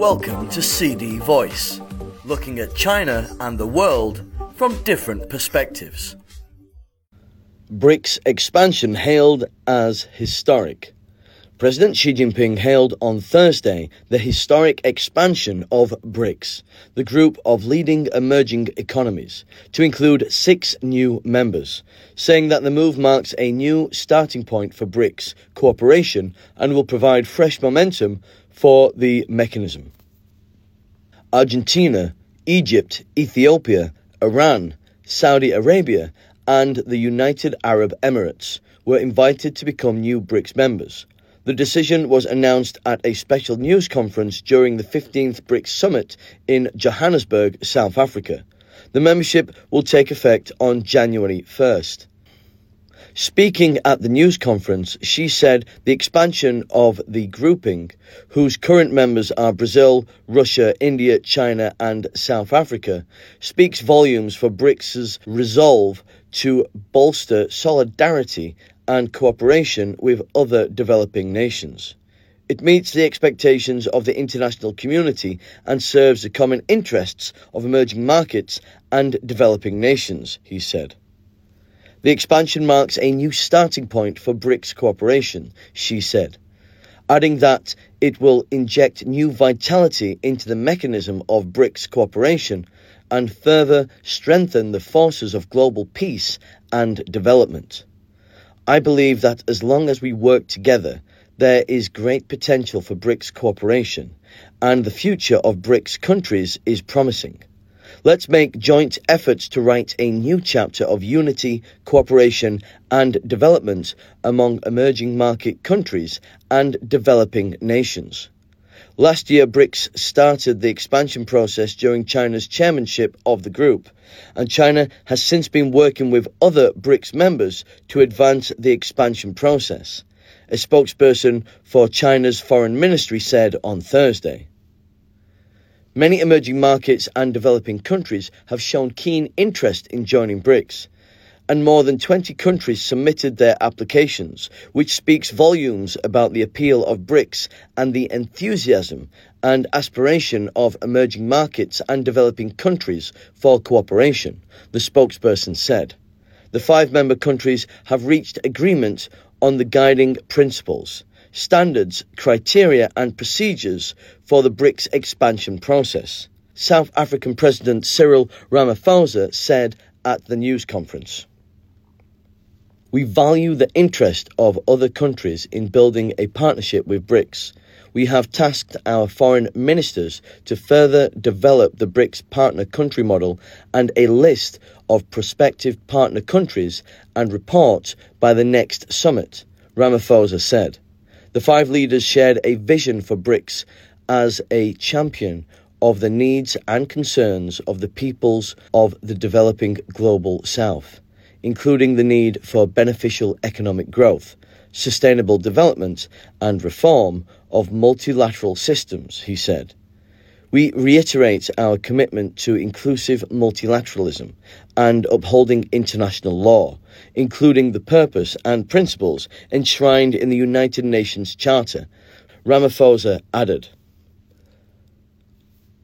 Welcome to CD Voice, looking at China and the world from different perspectives. BRICS expansion hailed as historic. President Xi Jinping hailed on Thursday the historic expansion of BRICS, the group of leading emerging economies, to include six new members, saying that the move marks a new starting point for BRICS cooperation and will provide fresh momentum for the mechanism. Argentina, Egypt, Ethiopia, Iran, Saudi Arabia, and the United Arab Emirates were invited to become new BRICS members. The decision was announced at a special news conference during the 15th BRICS Summit in Johannesburg, South Africa. The membership will take effect on January 1st. Speaking at the news conference, Xi said the expansion of the grouping, whose current members are Brazil, Russia, India, China, and South Africa, speaks volumes for BRICS's resolve to bolster solidarity and cooperation with other developing nations. It meets the expectations of the international community and serves the common interests of emerging markets and developing nations, he said. The expansion marks a new starting point for BRICS cooperation, Xi said, adding that it will inject new vitality into the mechanism of BRICS cooperation and further strengthen the forces of global peace and development. I believe that as long as we work together, there is great potential for BRICS cooperation, and the future of BRICS countries is promising. Let's make joint efforts to write a new chapter of unity, cooperation, and development among emerging market countries and developing nations. Last year, BRICS started the expansion process during China's chairmanship of the group, and China has since been working with other BRICS members to advance the expansion process. A spokesperson for China's foreign ministry said on Thursday. Many emerging markets and developing countries have shown keen interest in joining BRICS, and more than 20 countries submitted their applications, which speaks volumes about the appeal of BRICS and the enthusiasm and aspiration of emerging markets and developing countries for cooperation, the spokesperson said. The five member countries have reached agreement on the guiding principles standards, criteria, and procedures for the BRICS expansion process. South African President Cyril Ramaphosa said at the news conference. We value the interest of other countries in building a partnership with BRICS. We have tasked our foreign ministers to further develop the BRICS partner country model and a list of prospective partner countries and report by the next summit, Ramaphosa said. The five leaders shared a vision for BRICS as a champion of the needs and concerns of the peoples of the developing global south, including the need for beneficial economic growth, sustainable development, and reform of multilateral systems, he said. We reiterate our commitment to inclusive multilateralism and upholding international law, including the purpose and principles enshrined in the United Nations Charter, Ramaphosa added.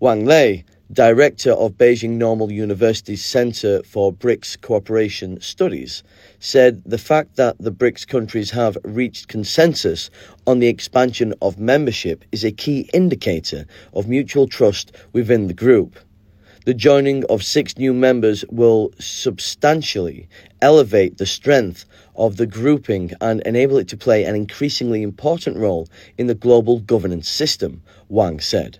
Wang Lei, director of Beijing Normal University's Center for BRICS Cooperation Studies, said the fact that the BRICS countries have reached consensus on the expansion of membership is a key indicator of mutual trust within the group. The joining of six new members will substantially elevate the strength of the grouping and enable it to play an increasingly important role in the global governance system, Wang said.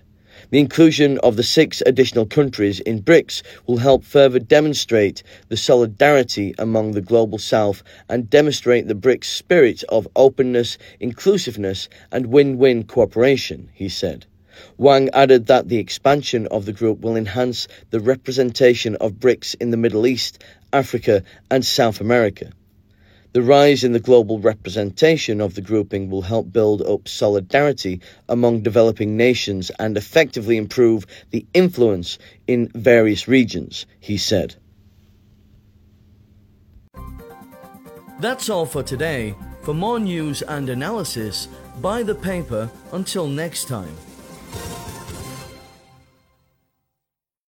The inclusion of the six additional countries in BRICS will help further demonstrate the solidarity among the global south and demonstrate the BRICS spirit of openness, inclusiveness, and win win cooperation, he said. Wang added that the expansion of the group will enhance the representation of BRICS in the Middle East, Africa, and South America. The rise in the global representation of the grouping will help build up solidarity among developing nations and effectively improve the influence in various regions, he said. That's all for today. For more news and analysis, buy the paper until next time.